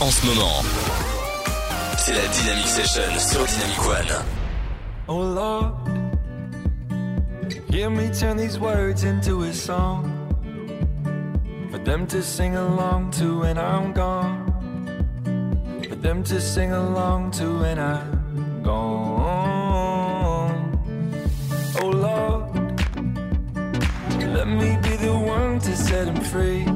en ce moment. C'est la Dynamic Session sur Dynamic One. Oh Lord, hear me turn these words into a song for them to sing along to when I'm gone. For them to sing along to when I'm gone. Oh Lord, let me be the one to set them free.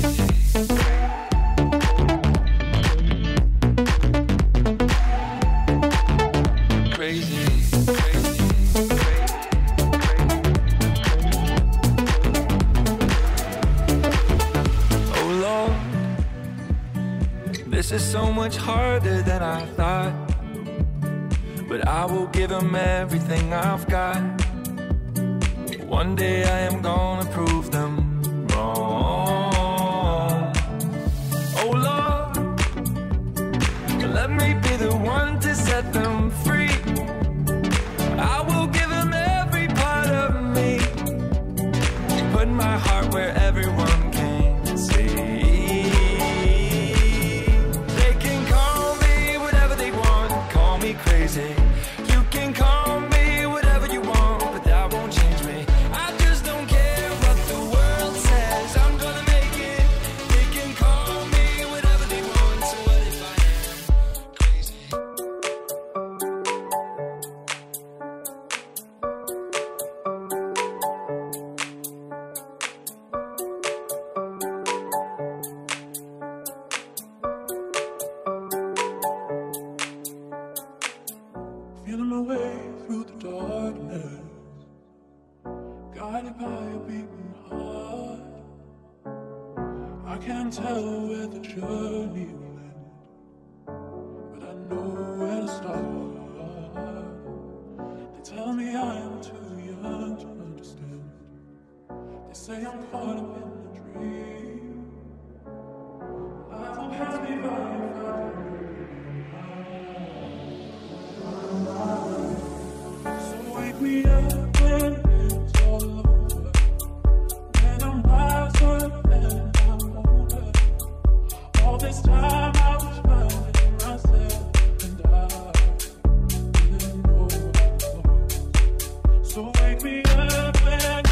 is so much harder than I thought. But I will give them everything I've got. One day I am gonna prove girlfriend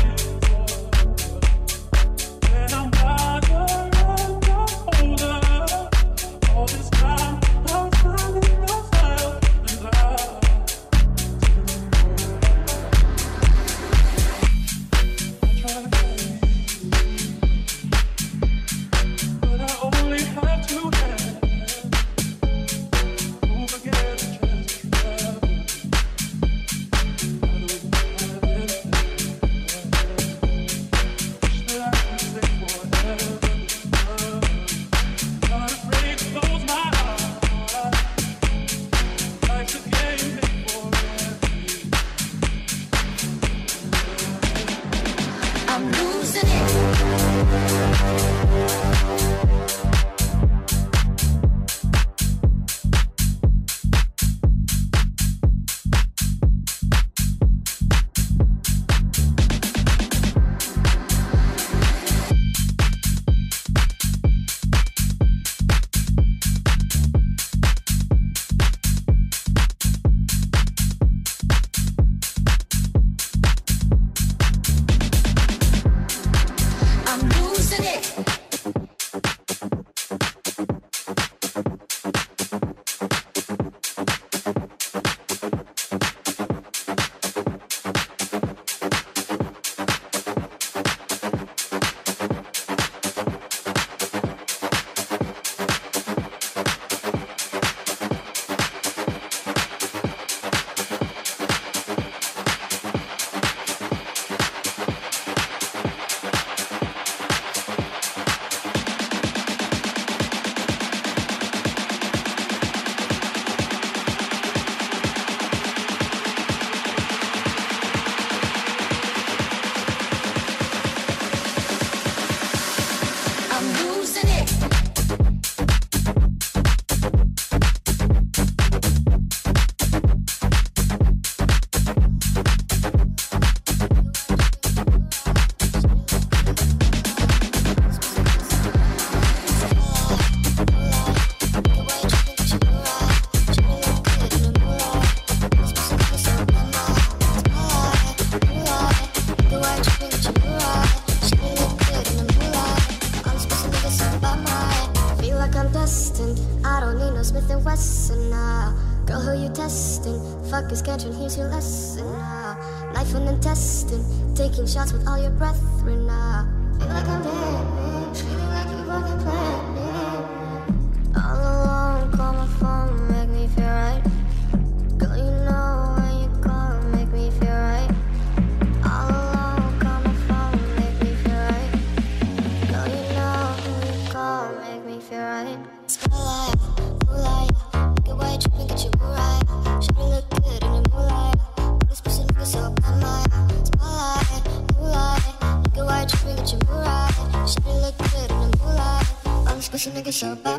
this pussy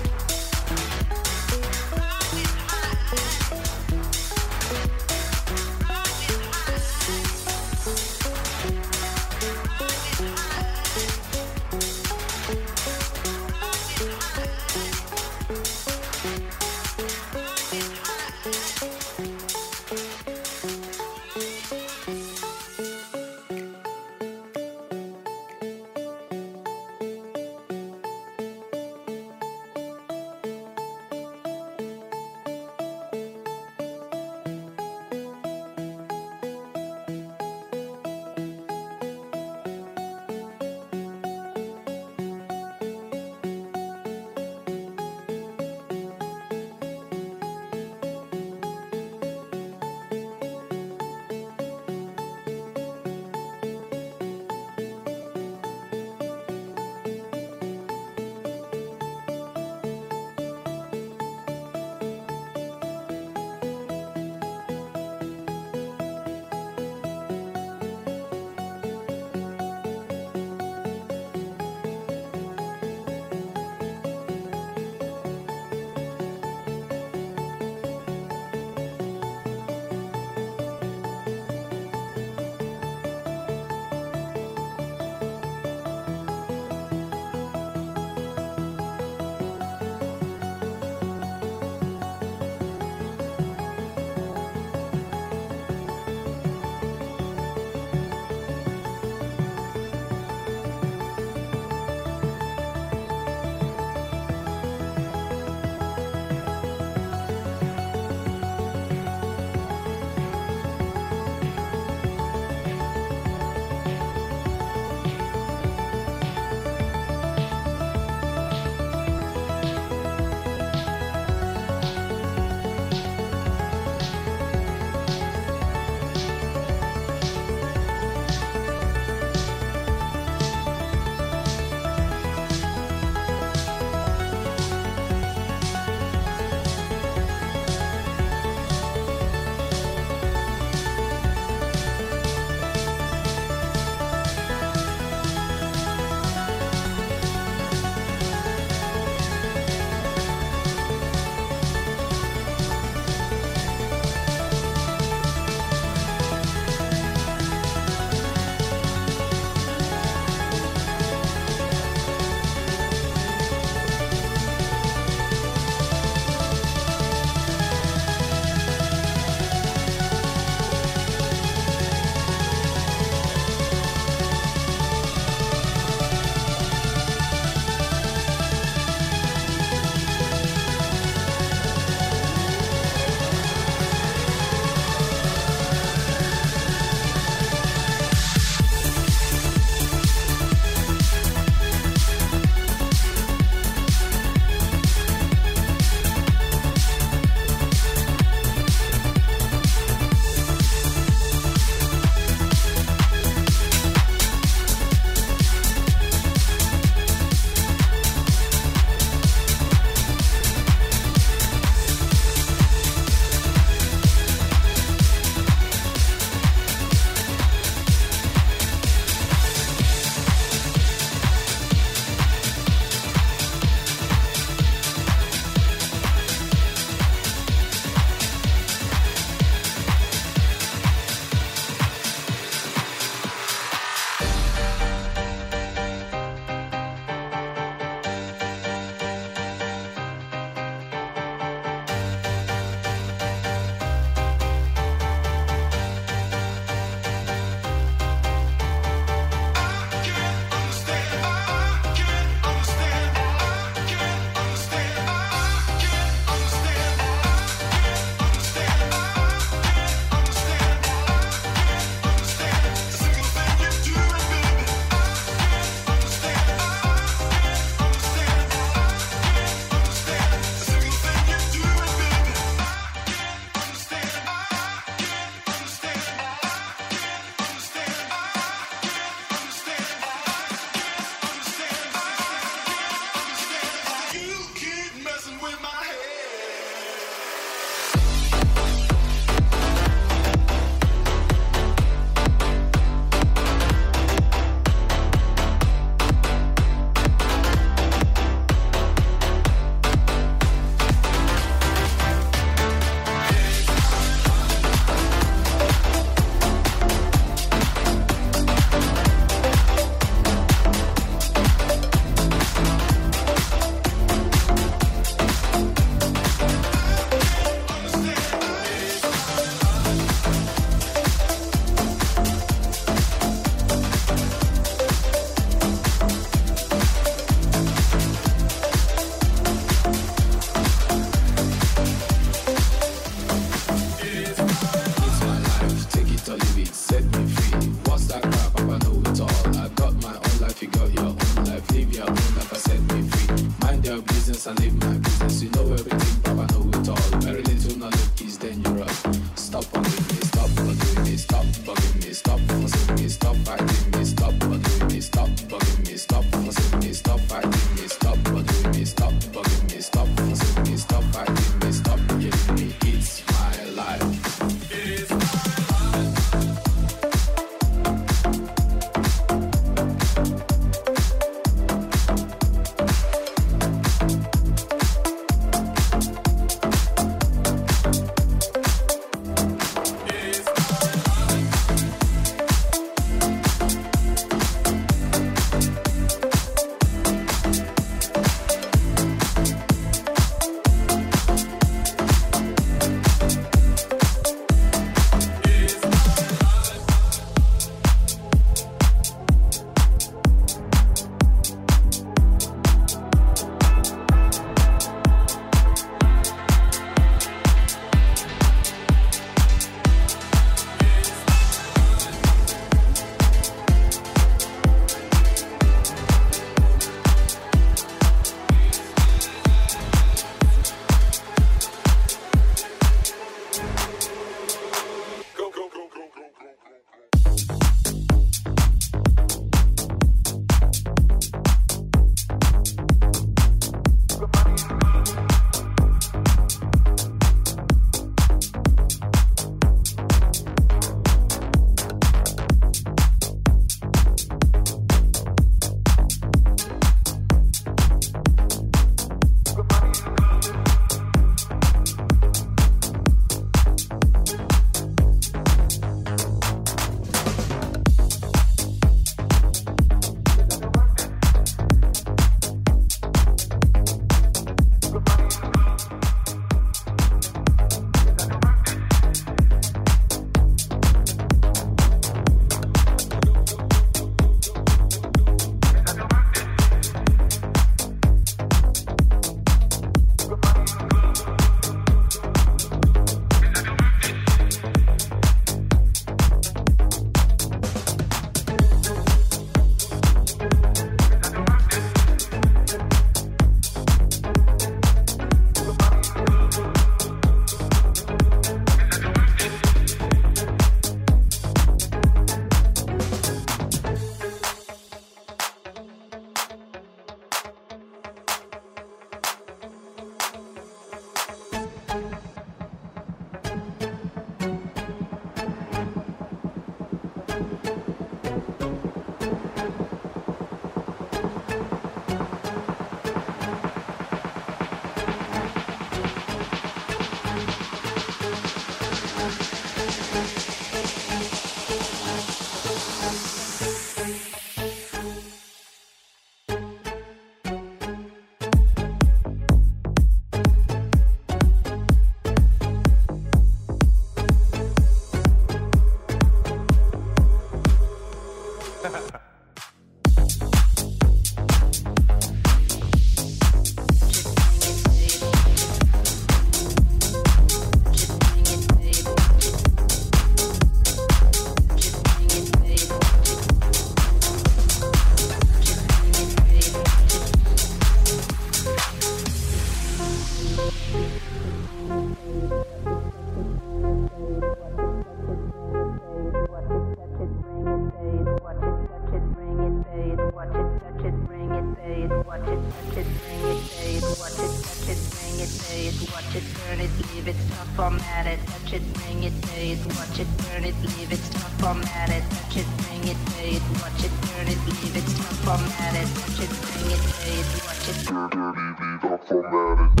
touch it, bring it, pay it, watch it, burn it, leave it, stop, it, touch it, bring it, pay it, watch it, burn it, leave it, stop, it, touch it, bring it, pay it, watch it, burn it, leave it, format it,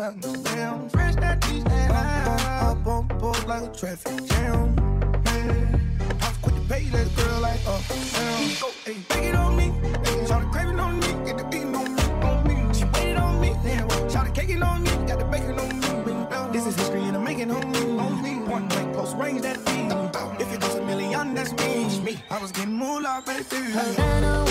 Fresh. Up like a traffic jam. Man. I was quick pay that girl like, uh, damn. Go, it on me. On me. Get the on me. On me. She waited on me. On me. Got the bacon on me. This is I'm making on me. Close range that. If a million, that's me. I was getting moolah, baby. Havana,